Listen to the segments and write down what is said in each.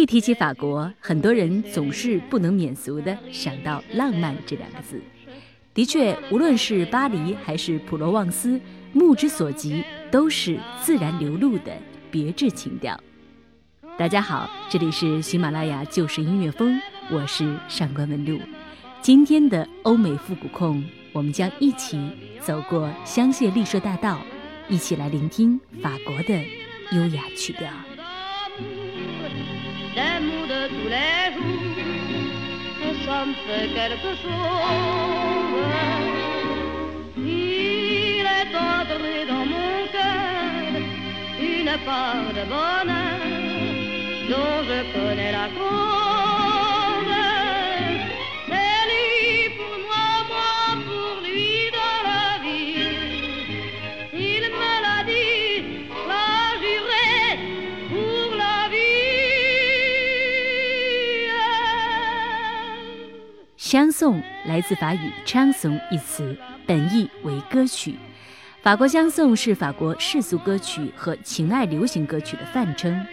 一提起法国，很多人总是不能免俗的想到“浪漫”这两个字。的确，无论是巴黎还是普罗旺斯，目之所及都是自然流露的别致情调。大家好，这里是喜马拉雅旧时音乐风，我是上官文露。今天的欧美复古控，我们将一起走过香榭丽舍大道，一起来聆听法国的优雅曲调。Tous les jours, ça me fait quelque chose. Il est entré dans mon cœur une part de bonheur dont je connais la cause. 颂来自法语 “chanson” 一词，本意为歌曲。法国相送是法国世俗歌曲和情爱流行歌曲的泛称。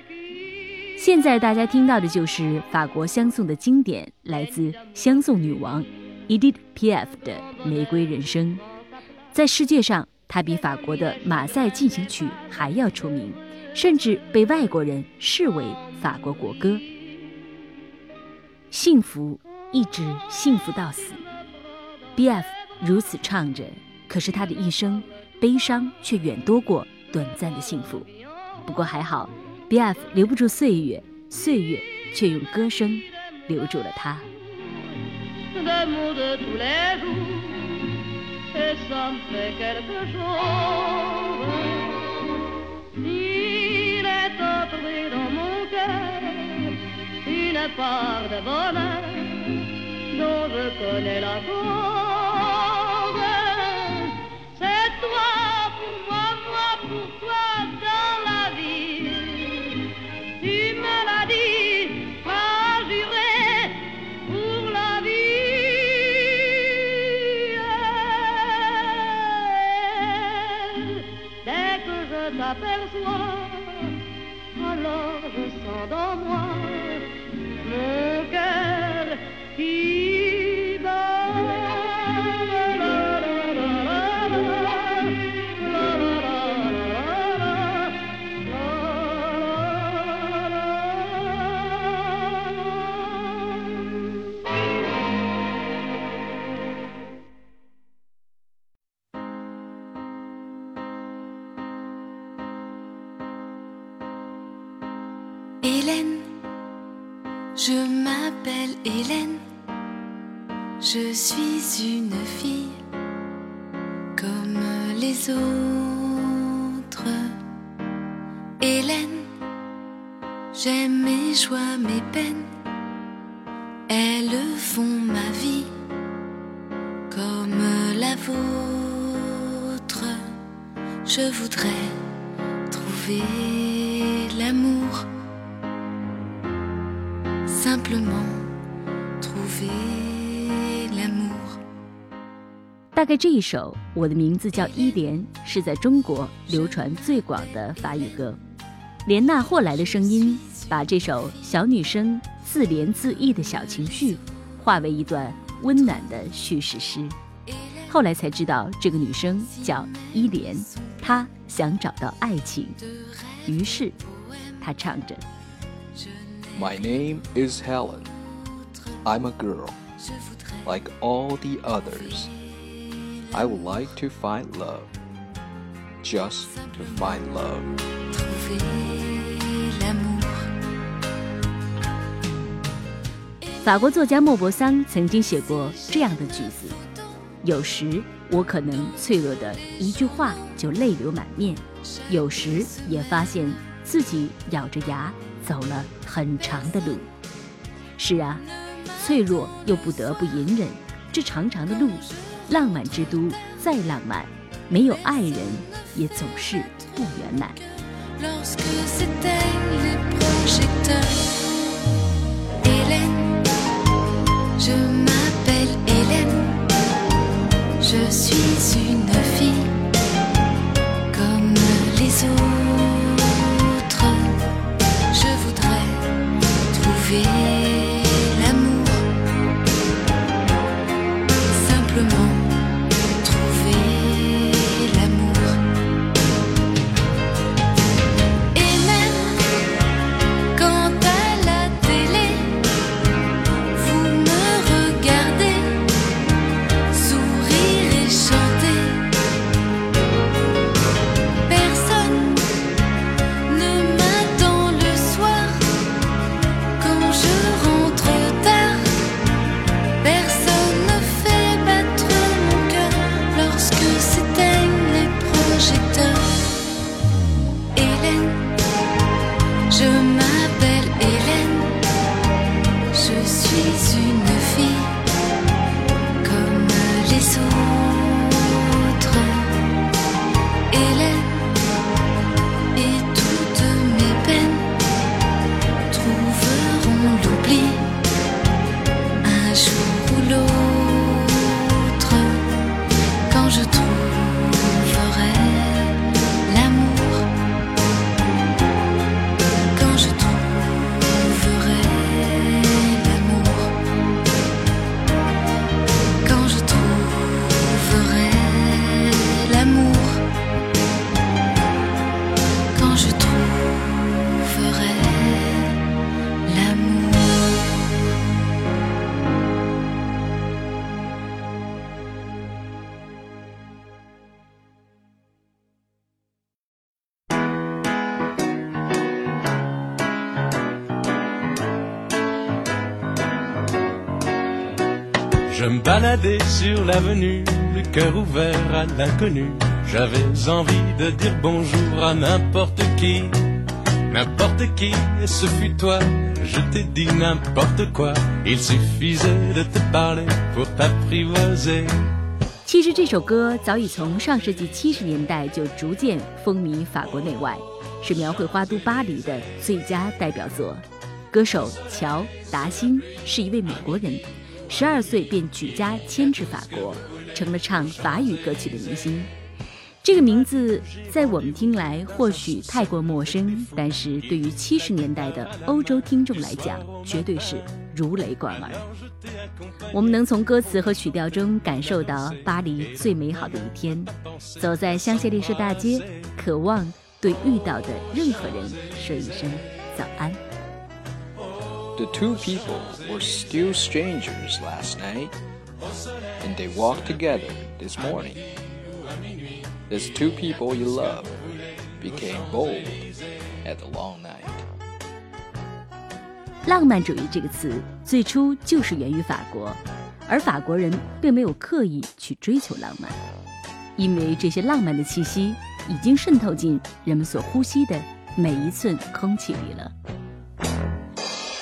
现在大家听到的就是法国相送的经典，来自相送女王 Edith Piaf 的《玫瑰人生》。在世界上，它比法国的《马赛进行曲》还要出名，甚至被外国人视为法国国歌。幸福。一直幸福到死，B.F. 如此唱着，可是他的一生悲伤却远多过短暂的幸福。不过还好，B.F. 留不住岁月，岁月却用歌声留住了他。Je connais la cause. C'est toi pour moi, moi pour toi dans la vie. Tu me l'as dit, pas juré pour la vie. Dès que je t'aperçois, alors je sens dans moi 大概这一首《我的名字叫伊莲》是在中国流传最广的法语歌。莲娜霍莱的声音把这首小女生自怜自艾的小情绪化为一段温暖的叙事诗。后来才知道，这个女生叫伊莲，她想找到爱情，于是她唱着：“My name is Helen. I'm a girl, like all the others. I would like to find love, just to find love.” 法国作家莫泊桑曾经写过这样的句子：“有时我可能脆弱的一句话就泪流满面，有时也发现自己咬着牙走了很长的路。”是啊，脆弱又不得不隐忍这长长的路。浪漫之都再浪漫，没有爱人也总是不圆满。Je suis une fille comme les autres. Balader sur l'avenue, le cœur ouvert à l'inconnu. J'avais envie de dire bonjour à n'importe qui, n'importe qui, et ce fut toi. Je t'ai dit n'importe quoi, il suffisait de te parler pour t'apprivoiser. 其实这首歌早已从上世纪七十年代就逐渐风靡法国内外，是描绘花都巴黎的最佳代表作。歌手乔达辛是一位美国人。十二岁便举家迁至法国，成了唱法语歌曲的明星。这个名字在我们听来或许太过陌生，但是对于七十年代的欧洲听众来讲，绝对是如雷贯耳。我们能从歌词和曲调中感受到巴黎最美好的一天，走在香榭丽舍大街，渴望对遇到的任何人说一声早安。The two people were still strangers last night, and they walked together this morning. As two people you love became bold at the long night. 浪漫主义这个词最初就是源于法国，而法国人并没有刻意去追求浪漫，因为这些浪漫的气息已经渗透进人们所呼吸的每一寸空气里了。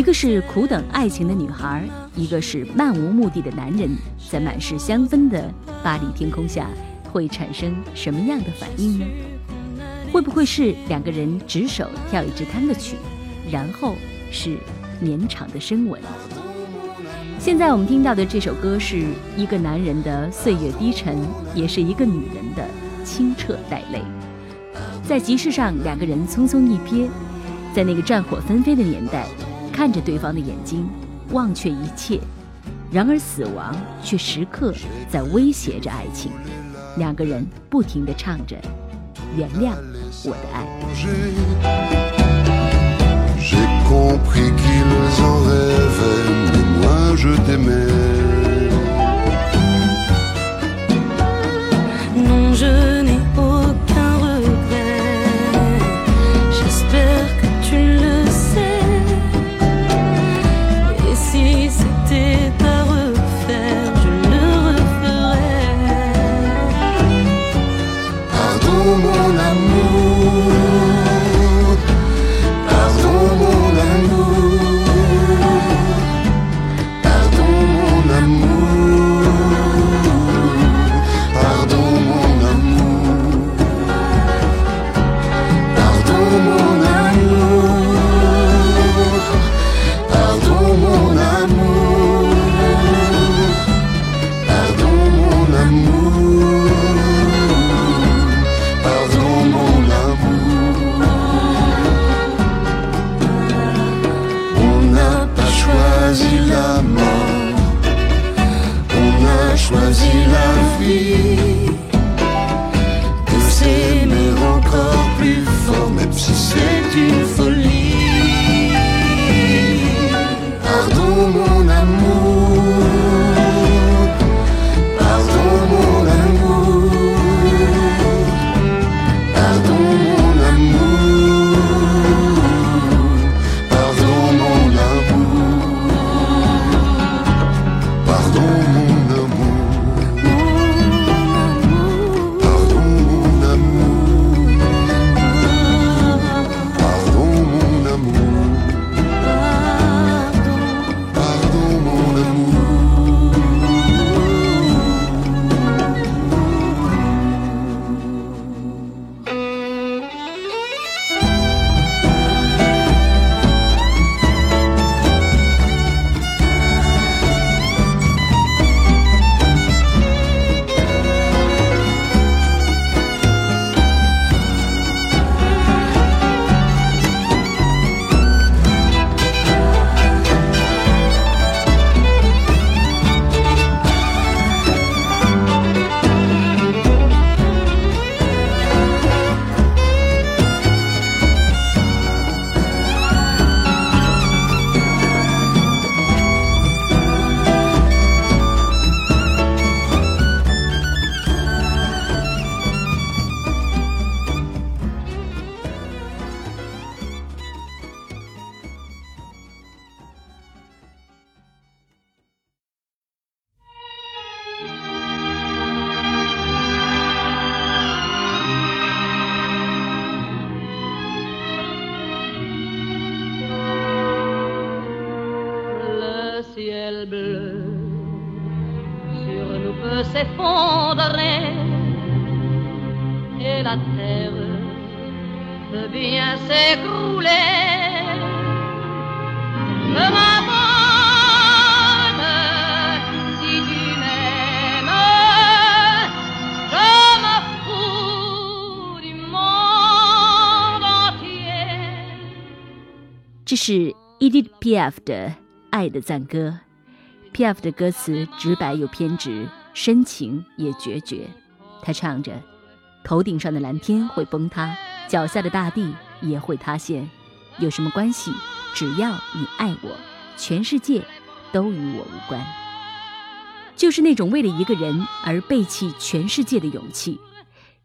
一个是苦等爱情的女孩，一个是漫无目的的男人，在满是香氛的巴黎天空下，会产生什么样的反应呢？会不会是两个人执手跳一支探戈曲，然后是绵长的深吻？现在我们听到的这首歌是一个男人的岁月低沉，也是一个女人的清澈带泪。在集市上，两个人匆匆一瞥，在那个战火纷飞的年代。看着对方的眼睛，忘却一切，然而死亡却时刻在威胁着爱情。两个人不停地唱着：“原谅我的爱。” Je 这是 EDP F 的《爱的赞歌》。P F 的歌词直白又偏执，深情也决绝。他唱着：“头顶上的蓝天会崩塌，脚下的大地也会塌陷，有什么关系？只要你爱我，全世界都与我无关。”就是那种为了一个人而背弃全世界的勇气。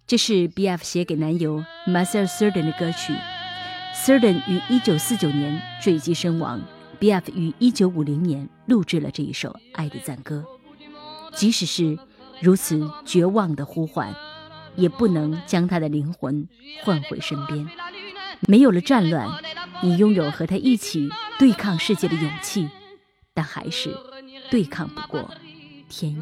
这是 B.F 写给男友 Marcel Cerdan 的歌曲。Cerdan 于1949年坠机身亡，B.F 于1950年录制了这一首《爱的赞歌》。即使是如此绝望的呼唤，也不能将他的灵魂唤回身边。没有了战乱，你拥有和他一起对抗世界的勇气，但还是对抗不过天意。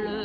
Bleu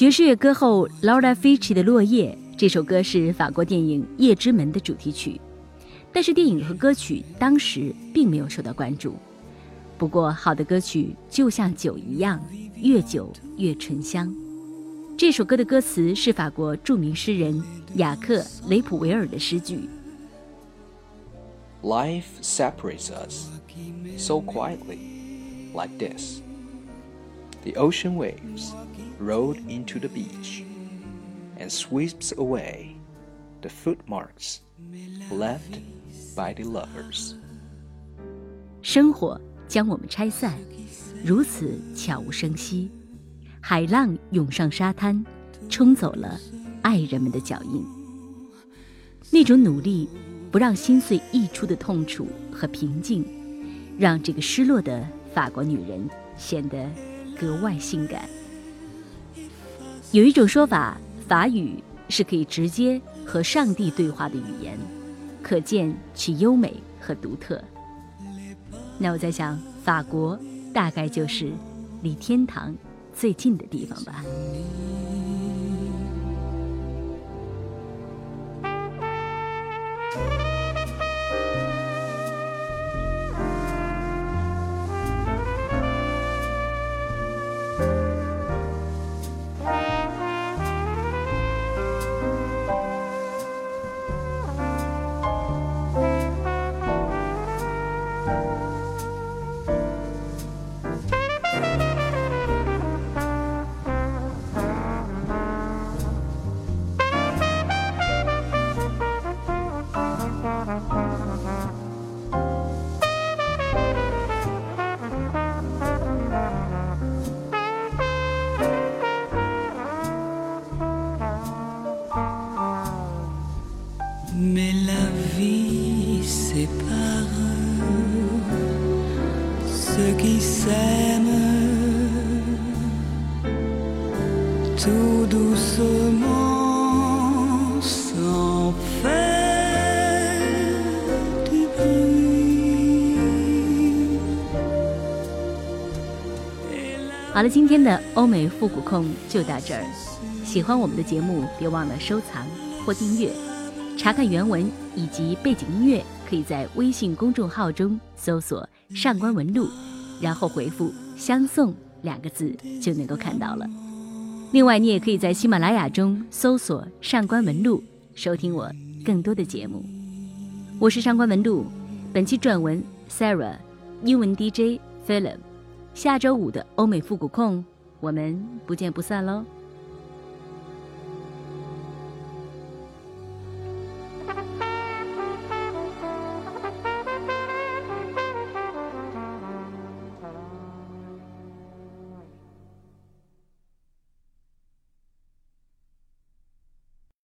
爵士乐歌后 Laura Fici 的《落叶》这首歌是法国电影《夜之门》的主题曲，但是电影和歌曲当时并没有受到关注。不过，好的歌曲就像酒一样，越久越醇香。这首歌的歌词是法国著名诗人雅克·雷普维尔的诗句。Life separates us so quietly, like this. The ocean waves rolled into the beach and sweeps away the footmarks left by the lovers. 生活将我们拆散，如此悄无声息。海浪涌上沙滩，冲走了爱人们的脚印。那种努力不让心碎溢出的痛楚和平静，让这个失落的法国女人显得格外性感。有一种说法，法语是可以直接和上帝对话的语言，可见其优美和独特。那我在想，法国大概就是离天堂最近的地方吧。好了，今天的欧美复古控就到这儿。喜欢我们的节目，别忘了收藏或订阅。查看原文以及背景音乐，可以在微信公众号中搜索“上官文录”，然后回复“相送”两个字就能够看到了。另外，你也可以在喜马拉雅中搜索“上官文录”，收听我更多的节目。我是上官文录，本期撰文 Sarah，英文 DJ Philip。下周五的欧美复古控，我们不见不散喽！